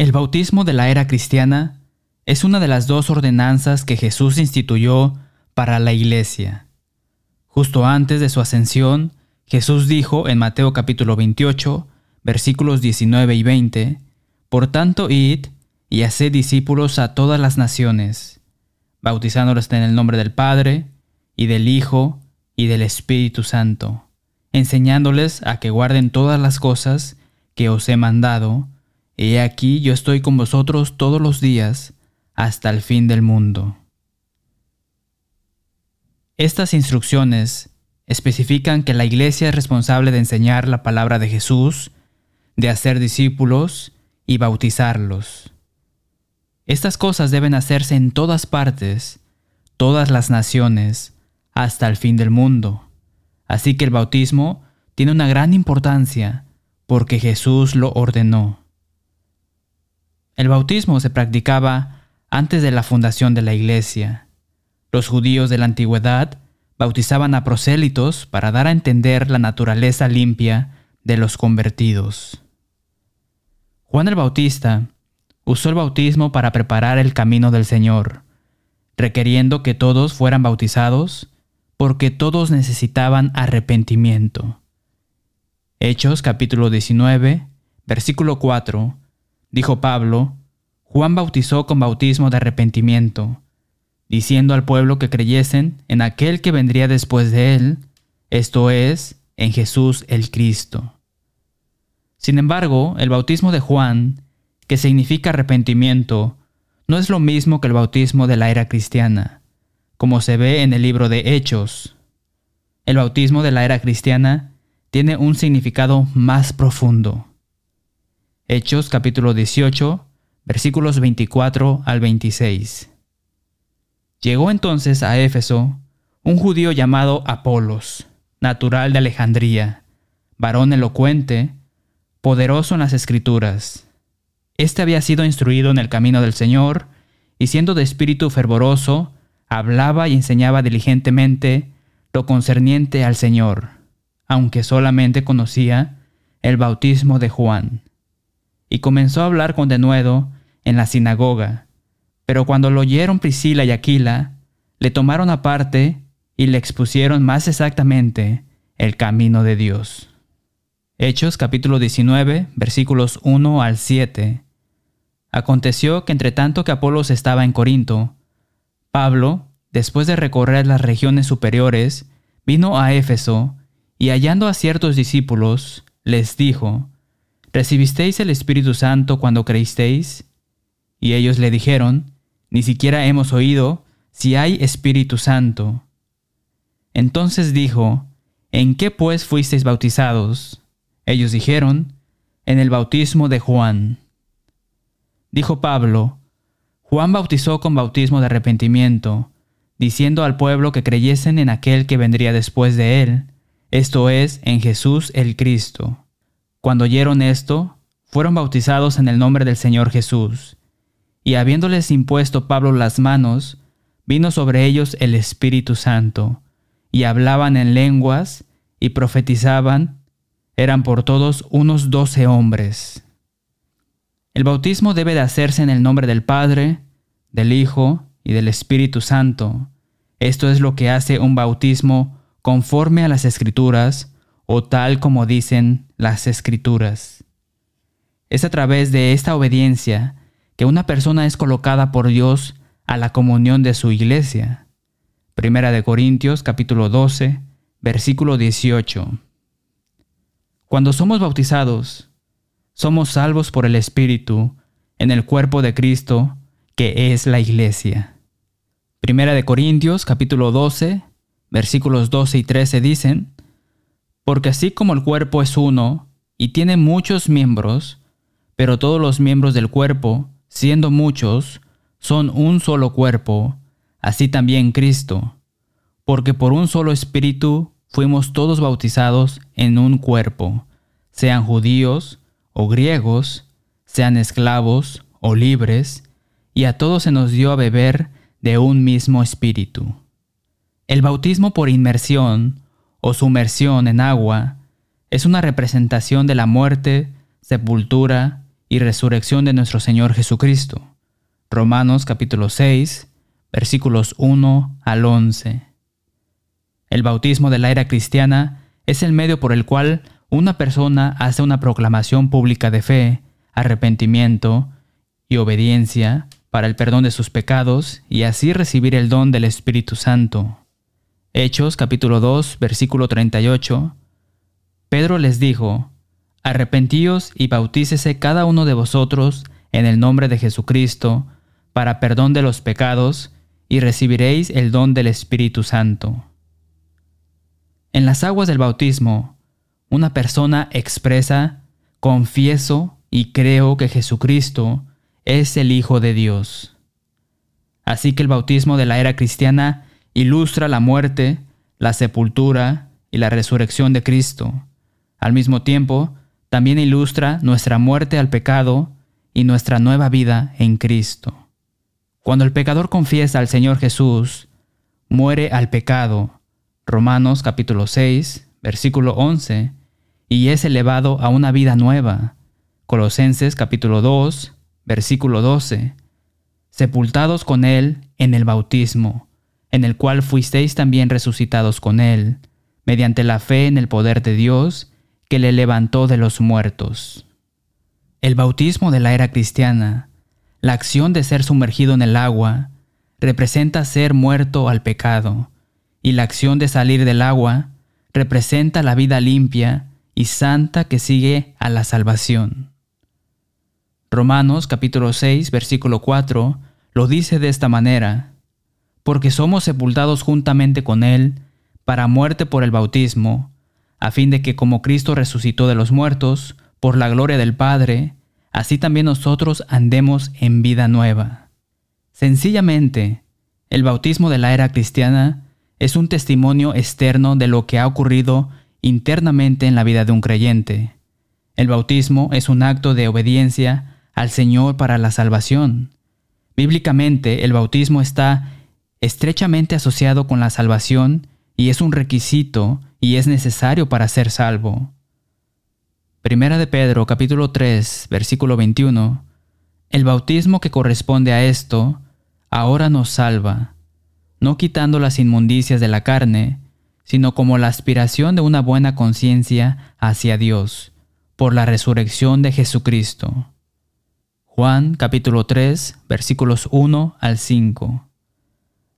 El bautismo de la era cristiana es una de las dos ordenanzas que Jesús instituyó para la iglesia. Justo antes de su ascensión, Jesús dijo en Mateo capítulo 28, versículos 19 y 20, Por tanto, id y haced discípulos a todas las naciones, bautizándolos en el nombre del Padre, y del Hijo, y del Espíritu Santo, enseñándoles a que guarden todas las cosas que os he mandado, He aquí yo estoy con vosotros todos los días hasta el fin del mundo. Estas instrucciones especifican que la Iglesia es responsable de enseñar la palabra de Jesús, de hacer discípulos y bautizarlos. Estas cosas deben hacerse en todas partes, todas las naciones, hasta el fin del mundo. Así que el bautismo tiene una gran importancia porque Jesús lo ordenó. El bautismo se practicaba antes de la fundación de la iglesia. Los judíos de la antigüedad bautizaban a prosélitos para dar a entender la naturaleza limpia de los convertidos. Juan el Bautista usó el bautismo para preparar el camino del Señor, requiriendo que todos fueran bautizados porque todos necesitaban arrepentimiento. Hechos capítulo 19, versículo 4 dijo Pablo, Juan bautizó con bautismo de arrepentimiento, diciendo al pueblo que creyesen en aquel que vendría después de él, esto es, en Jesús el Cristo. Sin embargo, el bautismo de Juan, que significa arrepentimiento, no es lo mismo que el bautismo de la era cristiana, como se ve en el libro de Hechos. El bautismo de la era cristiana tiene un significado más profundo. Hechos capítulo 18, versículos 24 al 26. Llegó entonces a Éfeso un judío llamado Apolos, natural de Alejandría, varón elocuente, poderoso en las escrituras. Este había sido instruido en el camino del Señor, y siendo de espíritu fervoroso, hablaba y enseñaba diligentemente lo concerniente al Señor, aunque solamente conocía el bautismo de Juan y comenzó a hablar con denuedo en la sinagoga. Pero cuando lo oyeron Priscila y Aquila, le tomaron aparte y le expusieron más exactamente el camino de Dios. Hechos capítulo 19 versículos 1 al 7. Aconteció que entre tanto que Apolos estaba en Corinto, Pablo, después de recorrer las regiones superiores, vino a Éfeso y hallando a ciertos discípulos, les dijo, ¿Recibisteis el Espíritu Santo cuando creísteis? Y ellos le dijeron, Ni siquiera hemos oído si hay Espíritu Santo. Entonces dijo, ¿En qué pues fuisteis bautizados? Ellos dijeron, En el bautismo de Juan. Dijo Pablo, Juan bautizó con bautismo de arrepentimiento, diciendo al pueblo que creyesen en aquel que vendría después de él, esto es, en Jesús el Cristo. Cuando oyeron esto, fueron bautizados en el nombre del Señor Jesús. Y habiéndoles impuesto Pablo las manos, vino sobre ellos el Espíritu Santo, y hablaban en lenguas, y profetizaban, eran por todos unos doce hombres. El bautismo debe de hacerse en el nombre del Padre, del Hijo y del Espíritu Santo. Esto es lo que hace un bautismo conforme a las Escrituras, o tal como dicen las escrituras. Es a través de esta obediencia que una persona es colocada por Dios a la comunión de su iglesia. Primera de Corintios capítulo 12, versículo 18. Cuando somos bautizados, somos salvos por el Espíritu en el cuerpo de Cristo, que es la iglesia. Primera de Corintios capítulo 12, versículos 12 y 13 dicen, porque así como el cuerpo es uno y tiene muchos miembros, pero todos los miembros del cuerpo, siendo muchos, son un solo cuerpo, así también Cristo, porque por un solo espíritu fuimos todos bautizados en un cuerpo, sean judíos o griegos, sean esclavos o libres, y a todos se nos dio a beber de un mismo espíritu. El bautismo por inmersión o sumersión en agua es una representación de la muerte, sepultura y resurrección de nuestro Señor Jesucristo. Romanos capítulo 6, versículos 1 al 11. El bautismo de la era cristiana es el medio por el cual una persona hace una proclamación pública de fe, arrepentimiento y obediencia para el perdón de sus pecados y así recibir el don del Espíritu Santo. Hechos capítulo 2 versículo 38. Pedro les dijo, Arrepentíos y bautícese cada uno de vosotros en el nombre de Jesucristo, para perdón de los pecados, y recibiréis el don del Espíritu Santo. En las aguas del bautismo, una persona expresa, confieso y creo que Jesucristo es el Hijo de Dios. Así que el bautismo de la era cristiana ilustra la muerte, la sepultura y la resurrección de Cristo. Al mismo tiempo, también ilustra nuestra muerte al pecado y nuestra nueva vida en Cristo. Cuando el pecador confiesa al Señor Jesús, muere al pecado. Romanos capítulo 6, versículo 11, y es elevado a una vida nueva. Colosenses capítulo 2, versículo 12. Sepultados con Él en el bautismo, en el cual fuisteis también resucitados con Él, mediante la fe en el poder de Dios, que le levantó de los muertos. El bautismo de la era cristiana, la acción de ser sumergido en el agua, representa ser muerto al pecado, y la acción de salir del agua representa la vida limpia y santa que sigue a la salvación. Romanos capítulo 6 versículo 4 lo dice de esta manera, porque somos sepultados juntamente con Él para muerte por el bautismo, a fin de que como Cristo resucitó de los muertos, por la gloria del Padre, así también nosotros andemos en vida nueva. Sencillamente, el bautismo de la era cristiana es un testimonio externo de lo que ha ocurrido internamente en la vida de un creyente. El bautismo es un acto de obediencia al Señor para la salvación. Bíblicamente, el bautismo está estrechamente asociado con la salvación y es un requisito y es necesario para ser salvo. Primera de Pedro capítulo 3 versículo 21 El bautismo que corresponde a esto ahora nos salva, no quitando las inmundicias de la carne, sino como la aspiración de una buena conciencia hacia Dios, por la resurrección de Jesucristo. Juan capítulo 3 versículos 1 al 5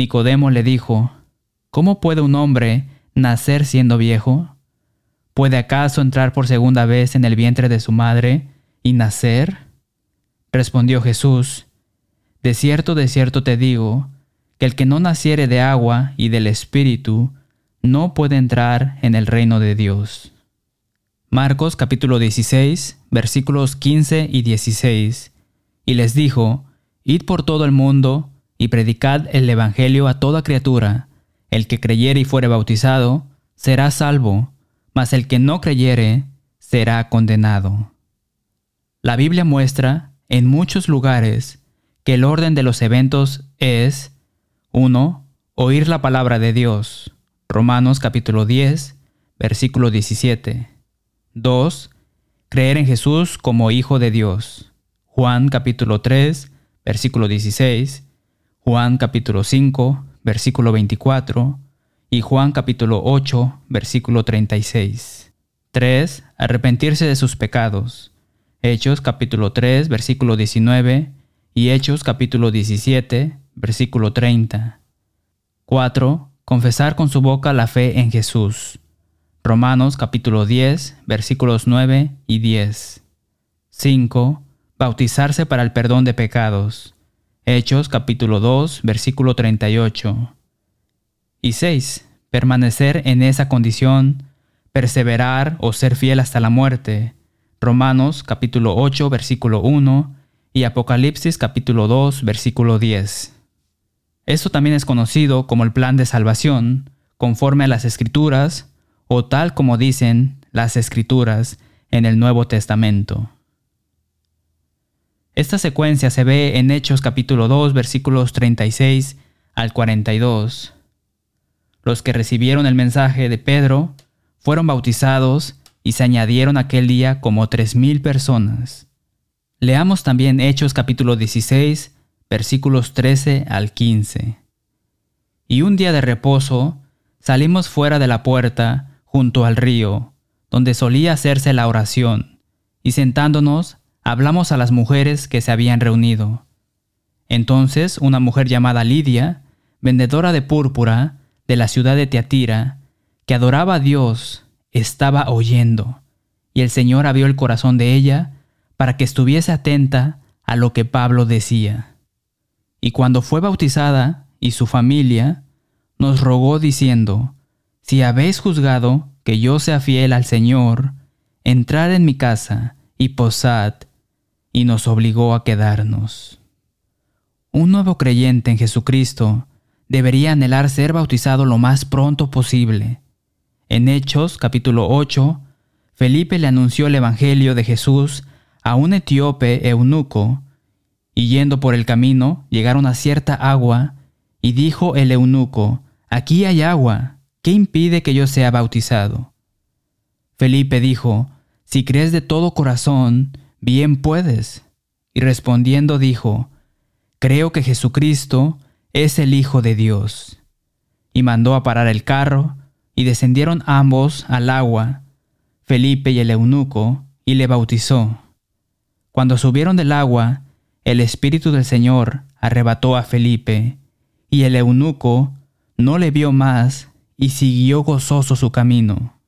Nicodemo le dijo, ¿Cómo puede un hombre nacer siendo viejo? ¿Puede acaso entrar por segunda vez en el vientre de su madre y nacer? Respondió Jesús, De cierto, de cierto te digo, que el que no naciere de agua y del Espíritu no puede entrar en el reino de Dios. Marcos capítulo 16, versículos 15 y 16. Y les dijo, Id por todo el mundo y predicad el Evangelio a toda criatura. El que creyere y fuere bautizado, será salvo, mas el que no creyere, será condenado. La Biblia muestra, en muchos lugares, que el orden de los eventos es 1. Oír la palabra de Dios. Romanos capítulo 10, versículo 17. 2. Creer en Jesús como Hijo de Dios. Juan capítulo 3, versículo 16. Juan capítulo 5, versículo 24, y Juan capítulo 8, versículo 36. 3. Arrepentirse de sus pecados. Hechos capítulo 3, versículo 19, y Hechos capítulo 17, versículo 30. 4. Confesar con su boca la fe en Jesús. Romanos capítulo 10, versículos 9 y 10. 5. Bautizarse para el perdón de pecados. Hechos capítulo 2, versículo 38. Y 6. Permanecer en esa condición, perseverar o ser fiel hasta la muerte. Romanos capítulo 8, versículo 1 y Apocalipsis capítulo 2 versículo 10. Esto también es conocido como el plan de salvación, conforme a las escrituras, o tal como dicen las escrituras en el Nuevo Testamento. Esta secuencia se ve en Hechos capítulo 2 versículos 36 al 42. Los que recibieron el mensaje de Pedro fueron bautizados y se añadieron aquel día como tres mil personas. Leamos también Hechos capítulo 16, versículos 13 al 15. Y un día de reposo salimos fuera de la puerta junto al río, donde solía hacerse la oración, y sentándonos hablamos a las mujeres que se habían reunido. Entonces una mujer llamada Lidia, vendedora de púrpura de la ciudad de Teatira, que adoraba a Dios, estaba oyendo, y el Señor abrió el corazón de ella para que estuviese atenta a lo que Pablo decía. Y cuando fue bautizada y su familia, nos rogó diciendo, Si habéis juzgado que yo sea fiel al Señor, entrad en mi casa y posad, y nos obligó a quedarnos. Un nuevo creyente en Jesucristo debería anhelar ser bautizado lo más pronto posible. En Hechos capítulo 8, Felipe le anunció el Evangelio de Jesús a un etíope eunuco, y yendo por el camino llegaron a cierta agua, y dijo el eunuco, Aquí hay agua, ¿qué impide que yo sea bautizado? Felipe dijo, Si crees de todo corazón, bien puedes. Y respondiendo dijo, Creo que Jesucristo es el Hijo de Dios. Y mandó a parar el carro, y descendieron ambos al agua, Felipe y el eunuco, y le bautizó. Cuando subieron del agua, el Espíritu del Señor arrebató a Felipe, y el eunuco no le vio más y siguió gozoso su camino.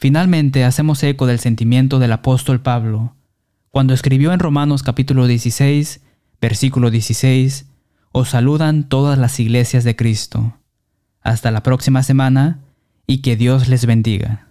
Finalmente hacemos eco del sentimiento del apóstol Pablo, cuando escribió en Romanos capítulo 16, versículo 16, Os saludan todas las iglesias de Cristo. Hasta la próxima semana y que Dios les bendiga.